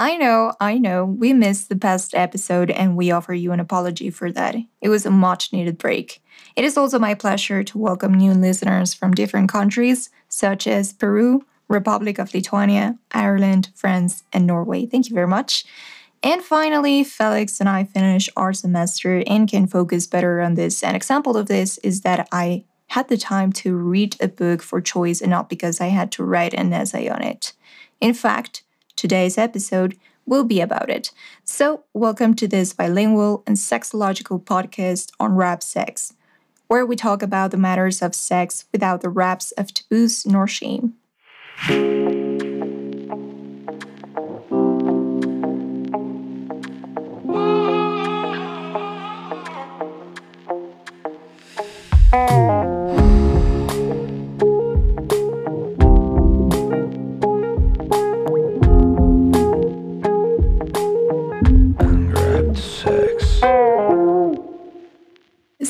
I know, I know, we missed the past episode and we offer you an apology for that. It was a much needed break. It is also my pleasure to welcome new listeners from different countries, such as Peru, Republic of Lithuania, Ireland, France, and Norway. Thank you very much. And finally, Felix and I finish our semester and can focus better on this. An example of this is that I had the time to read a book for choice and not because I had to write an essay on it. In fact, Today's episode will be about it. So, welcome to this bilingual and sexological podcast Unwrap Sex, where we talk about the matters of sex without the wraps of taboos nor shame.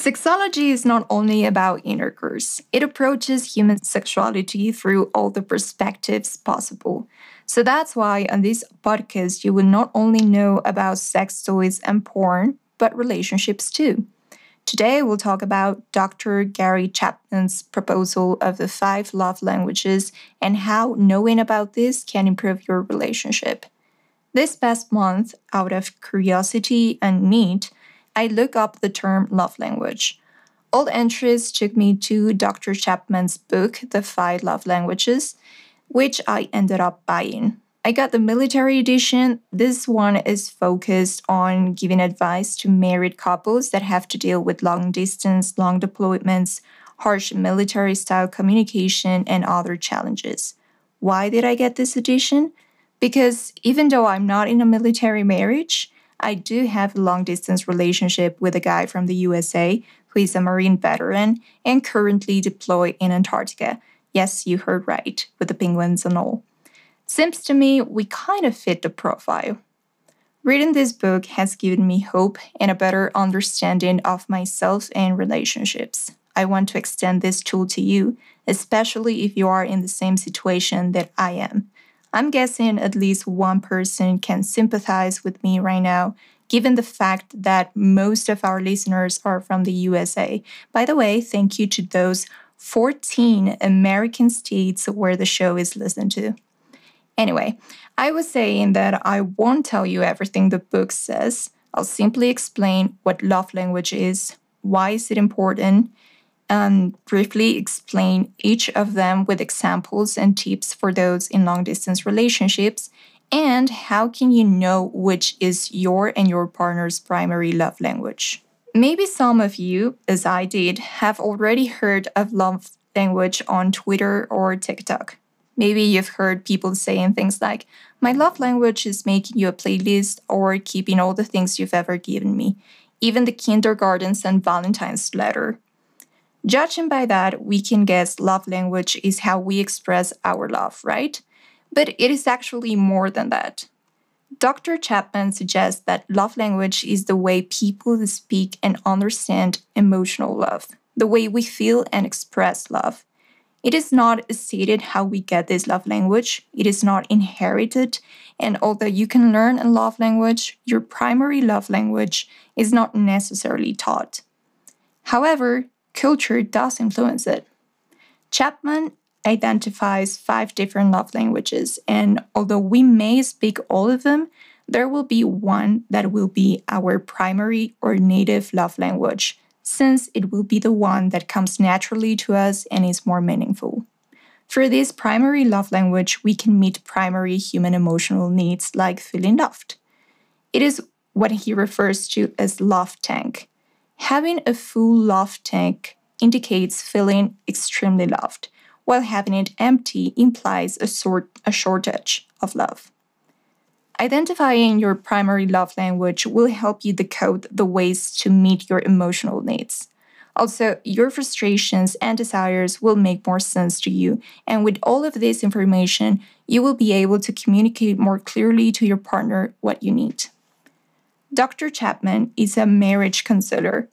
Sexology is not only about intercourse, it approaches human sexuality through all the perspectives possible. So that's why on this podcast, you will not only know about sex toys and porn, but relationships too. Today, we'll talk about Dr. Gary Chapman's proposal of the five love languages and how knowing about this can improve your relationship. This past month, out of curiosity and need, I look up the term love language. All entries took me to Dr. Chapman's book, The Five Love Languages, which I ended up buying. I got the military edition. This one is focused on giving advice to married couples that have to deal with long distance, long deployments, harsh military style communication, and other challenges. Why did I get this edition? Because even though I'm not in a military marriage, I do have a long distance relationship with a guy from the USA who is a Marine veteran and currently deployed in Antarctica. Yes, you heard right, with the penguins and all. Seems to me we kind of fit the profile. Reading this book has given me hope and a better understanding of myself and relationships. I want to extend this tool to you, especially if you are in the same situation that I am. I'm guessing at least one person can sympathize with me right now, given the fact that most of our listeners are from the USA. By the way, thank you to those 14 American states where the show is listened to. Anyway, I was saying that I won't tell you everything the book says. I'll simply explain what love language is, why is it important, and briefly explain each of them with examples and tips for those in long distance relationships and how can you know which is your and your partner's primary love language. Maybe some of you, as I did, have already heard of love language on Twitter or TikTok. Maybe you've heard people saying things like, My love language is making you a playlist or keeping all the things you've ever given me, even the kindergartens and Valentine's letter. Judging by that, we can guess love language is how we express our love, right? But it is actually more than that. Dr. Chapman suggests that love language is the way people speak and understand emotional love, the way we feel and express love. It is not stated how we get this love language, it is not inherited, and although you can learn a love language, your primary love language is not necessarily taught. However, culture does influence it. Chapman identifies five different love languages, and although we may speak all of them, there will be one that will be our primary or native love language, since it will be the one that comes naturally to us and is more meaningful. For this primary love language, we can meet primary human emotional needs like feeling loved. It is what he refers to as love tank, Having a full love tank indicates feeling extremely loved, while having it empty implies a, sort, a shortage of love. Identifying your primary love language will help you decode the ways to meet your emotional needs. Also, your frustrations and desires will make more sense to you, and with all of this information, you will be able to communicate more clearly to your partner what you need. Dr. Chapman is a marriage counselor,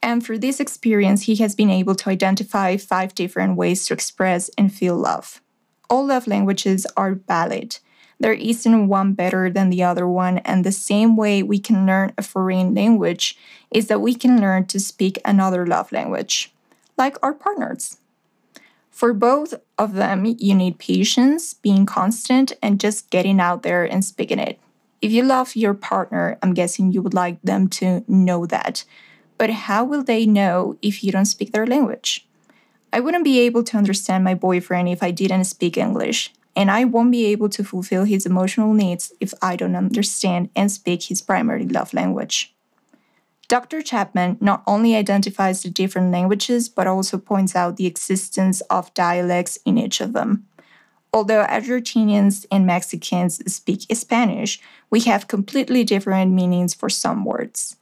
and through this experience, he has been able to identify five different ways to express and feel love. All love languages are valid, There isn't one better than the other one, and the same way we can learn a foreign language is that we can learn to speak another love language, like our partners. For both of them, you need patience, being constant, and just getting out there and speaking it. If you love your partner, I'm guessing you would like them to know that. But how will they know if you don't speak their language? I wouldn't be able to understand my boyfriend if I didn't speak English, and I won't be able to fulfill his emotional needs if I don't understand and speak his primary love language. Dr. Chapman not only identifies the different languages but also points out the existence of dialects in each of them. Although Argentinians and Mexicans speak Spanish, we have completely different meanings for some words.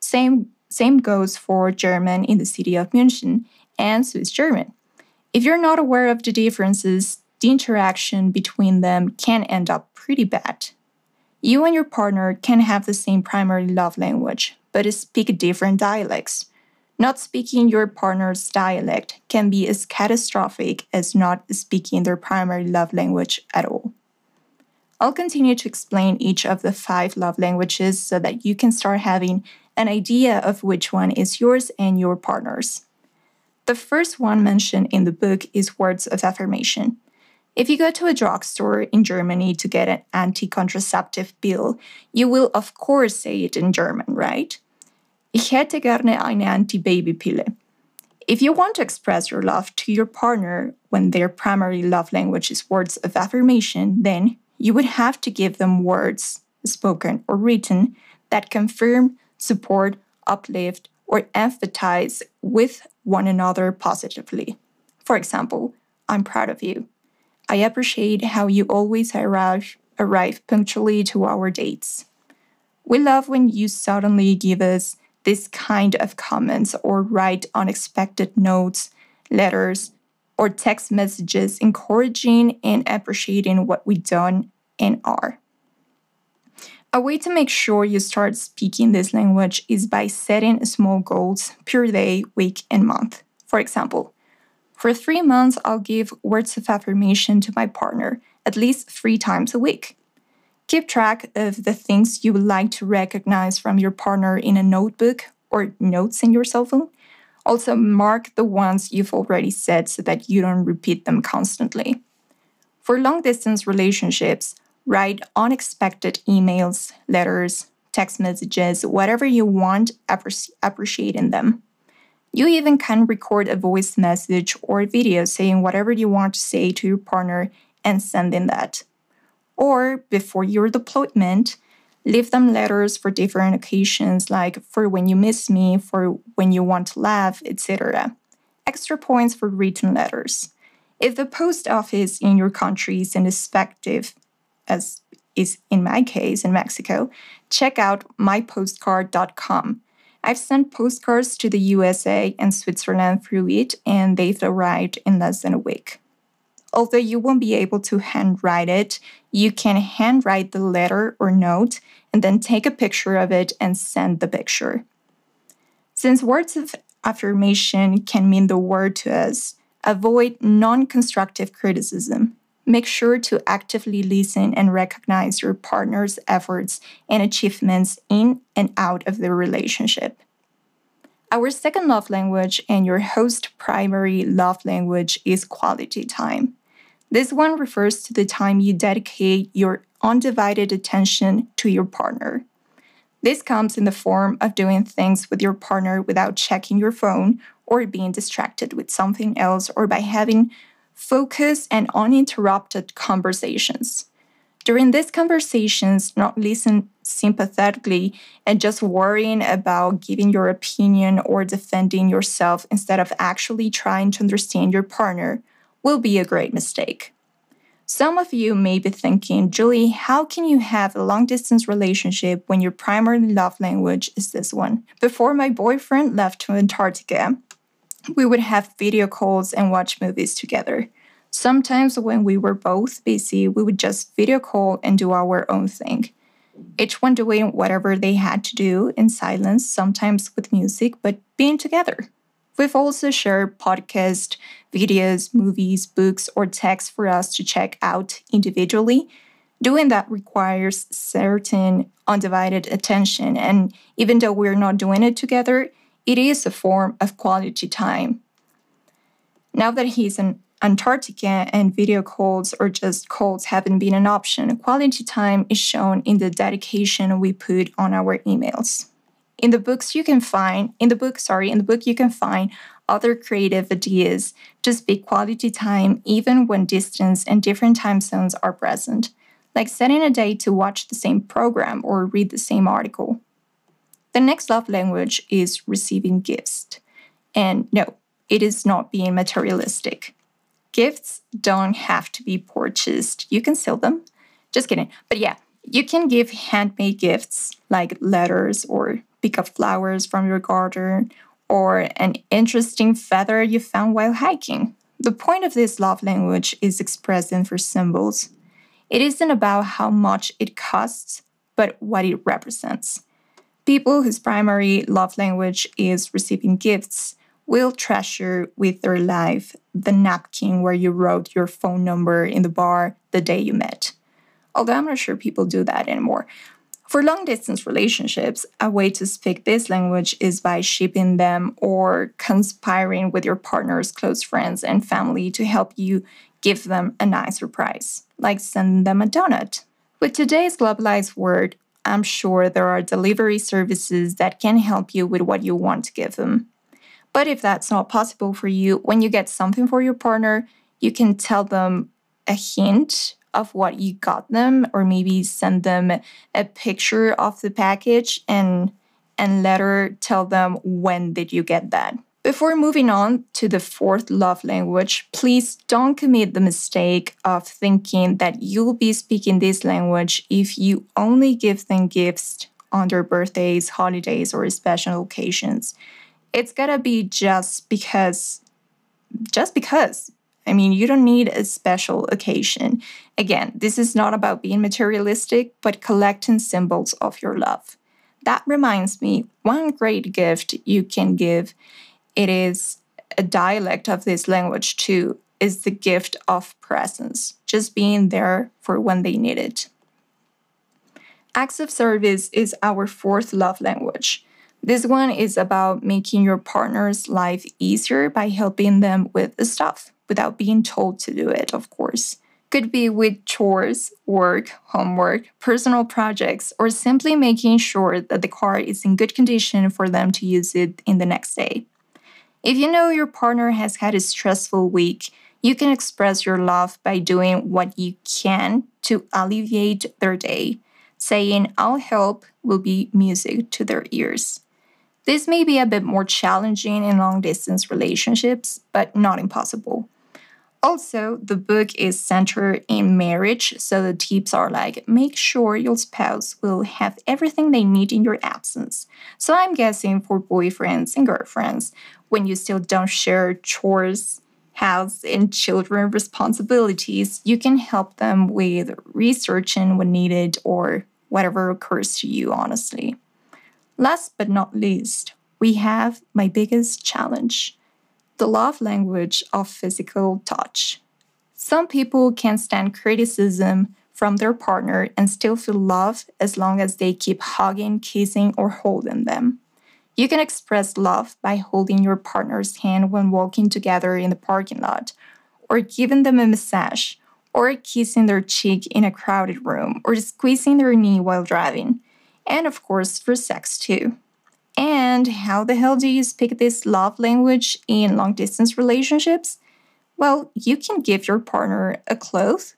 Same, same goes for German in the city of München and Swiss German. If you're not aware of the differences, the interaction between them can end up pretty bad. You and your partner can have the same primary love language, but speak different dialects. Not speaking your partner's dialect can be as catastrophic as not speaking their primary love language at all. I'll continue to explain each of the five love languages so that you can start having an idea of which one is yours and your partner's. The first one mentioned in the book is words of affirmation. If you go to a drugstore in Germany to get an anti contraceptive pill, you will of course say it in German, right? Ich hätte gerne eine. If you want to express your love to your partner when their primary love language is words of affirmation, then you would have to give them words, spoken or written, that confirm, support, uplift, or empathize with one another positively. For example, I'm proud of you. I appreciate how you always arrive, arrive punctually to our dates. We love when you suddenly give us this kind of comments or write unexpected notes, letters, or text messages encouraging and appreciating what we've done and are. A way to make sure you start speaking this language is by setting small goals per day, week, and month. For example, for three months, I'll give words of affirmation to my partner at least three times a week. Keep track of the things you would like to recognize from your partner in a notebook or notes in your cell phone. Also, mark the ones you've already said so that you don't repeat them constantly. For long distance relationships, write unexpected emails, letters, text messages, whatever you want, appreciating them. You even can record a voice message or video saying whatever you want to say to your partner and sending that. Or before your deployment, leave them letters for different occasions like for when you miss me, for when you want to laugh, etc. Extra points for written letters. If the post office in your country is ineffective, as is in my case in Mexico, check out mypostcard.com I've sent postcards to the USA and Switzerland through it, and they've arrived in less than a week. Although you won't be able to handwrite it, you can handwrite the letter or note and then take a picture of it and send the picture. Since words of affirmation can mean the word to us, avoid non constructive criticism. Make sure to actively listen and recognize your partner's efforts and achievements in and out of the relationship. Our second love language and your host primary love language is quality time. This one refers to the time you dedicate your undivided attention to your partner. This comes in the form of doing things with your partner without checking your phone or being distracted with something else or by having focused and uninterrupted conversations. During these conversations, not listen sympathetically and just worrying about giving your opinion or defending yourself instead of actually trying to understand your partner will be a great mistake. Some of you may be thinking, Julie, how can you have a long distance relationship when your primary love language is this one? Before my boyfriend left to Antarctica, we would have video calls and watch movies together. Sometimes, when we were both busy, we would just video call and do our own thing. Each one doing whatever they had to do in silence, sometimes with music, but being together. We've also shared podcasts, videos, movies, books, or texts for us to check out individually. Doing that requires certain undivided attention. And even though we're not doing it together, it is a form of quality time. Now that he's in Antarctica and video calls or just calls haven't been an option, quality time is shown in the dedication we put on our emails. In the books you can find, in the book, sorry, in the book you can find other creative ideas just be quality time even when distance and different time zones are present like setting a date to watch the same program or read the same article. The next love language is receiving gifts. And no, it is not being materialistic. Gifts don't have to be purchased, you can sell them. Just kidding. But yeah, you can give handmade gifts like letters or pick up flowers from your garden or an interesting feather you found while hiking. The point of this love language is expressed in for symbols. It isn't about how much it costs, but what it represents. People whose primary love language is receiving gifts will treasure with their life the napkin where you wrote your phone number in the bar the day you met. Although I'm not sure people do that anymore. For long distance relationships, a way to speak this language is by shipping them or conspiring with your partner's close friends and family to help you give them a nice surprise, like sending them a donut. With today's globalized world, I'm sure there are delivery services that can help you with what you want to give them. But if that's not possible for you, when you get something for your partner, you can tell them a hint of what you got them or maybe send them a picture of the package and and later tell them when did you get that. Before moving on to the fourth love language, please don't commit the mistake of thinking that you'll be speaking this language if you only give them gifts on their birthdays, holidays, or special occasions. It's gotta be just because, just because. I mean, you don't need a special occasion. Again, this is not about being materialistic, but collecting symbols of your love. That reminds me, one great gift you can give it is a dialect of this language too, is the gift of presence, just being there for when they need it. Acts of service is our fourth love language. This one is about making your partner's life easier by helping them with the stuff without being told to do it, of course. Could be with chores, work, homework, personal projects, or simply making sure that the car is in good condition for them to use it in the next day. If you know your partner has had a stressful week, you can express your love by doing what you can to alleviate their day. Saying, I'll help will be music to their ears. This may be a bit more challenging in long distance relationships, but not impossible. Also, the book is centered in marriage, so the tips are like make sure your spouse will have everything they need in your absence. So I'm guessing for boyfriends and girlfriends, when you still don't share chores, house, and children responsibilities, you can help them with researching when needed or whatever occurs to you, honestly. Last but not least, we have my biggest challenge the love language of physical touch. Some people can stand criticism from their partner and still feel love as long as they keep hugging, kissing, or holding them. You can express love by holding your partner's hand when walking together in the parking lot, or giving them a massage, or kissing their cheek in a crowded room, or squeezing their knee while driving, and of course for sex too. And how the hell do you speak this love language in long distance relationships? Well, you can give your partner a cloth,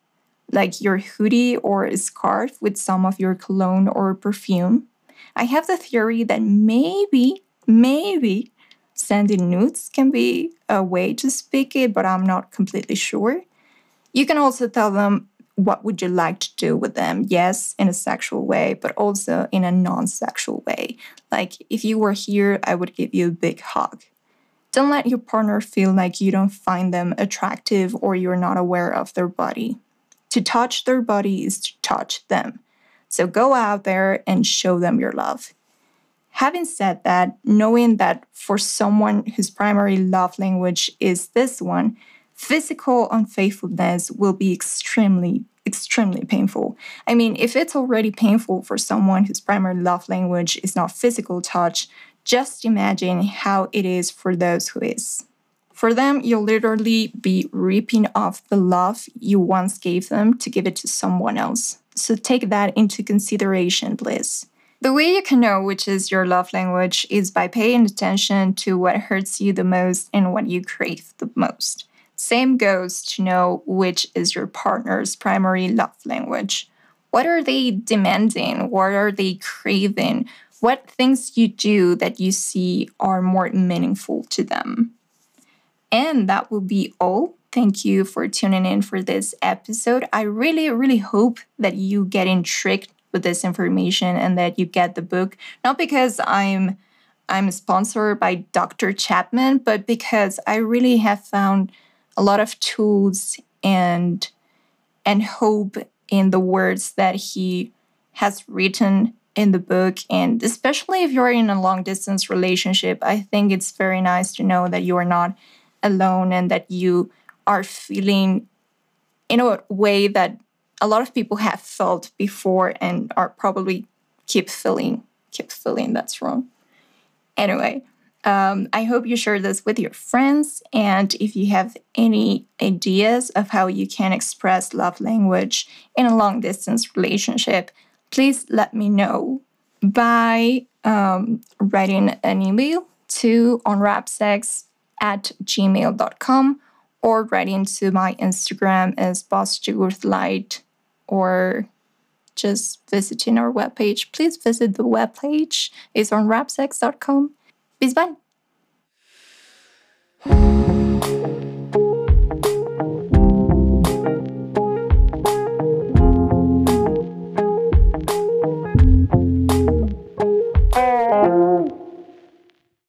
like your hoodie or a scarf with some of your cologne or perfume. I have the theory that maybe, maybe sending nudes can be a way to speak it, but I'm not completely sure. You can also tell them what would you like to do with them? Yes, in a sexual way, but also in a non sexual way. Like, if you were here, I would give you a big hug. Don't let your partner feel like you don't find them attractive or you're not aware of their body. To touch their body is to touch them. So go out there and show them your love. Having said that, knowing that for someone whose primary love language is this one, physical unfaithfulness will be extremely, extremely painful. I mean, if it's already painful for someone whose primary love language is not physical touch, just imagine how it is for those who is. For them, you'll literally be ripping off the love you once gave them to give it to someone else. So take that into consideration, please. The way you can know which is your love language is by paying attention to what hurts you the most and what you crave the most. Same goes to know which is your partner's primary love language. What are they demanding? What are they craving? What things you do that you see are more meaningful to them? And that will be all. Thank you for tuning in for this episode. I really, really hope that you get intrigued with this information and that you get the book. Not because I'm I'm sponsored by Dr. Chapman, but because I really have found a lot of tools and and hope in the words that he has written in the book. And especially if you're in a long distance relationship i think it's very nice to know that you are not alone and that you are feeling in a way that a lot of people have felt before and are probably keep feeling keep feeling that's wrong. Anyway um, i hope you share this with your friends and if you have any ideas of how you can express love language in a long distance relationship please let me know by um, writing an email to unwrapsex at gmail.com or writing to my Instagram as Boss or just visiting our webpage. Please visit the webpage. It's unwrapsex.com. Bis bye.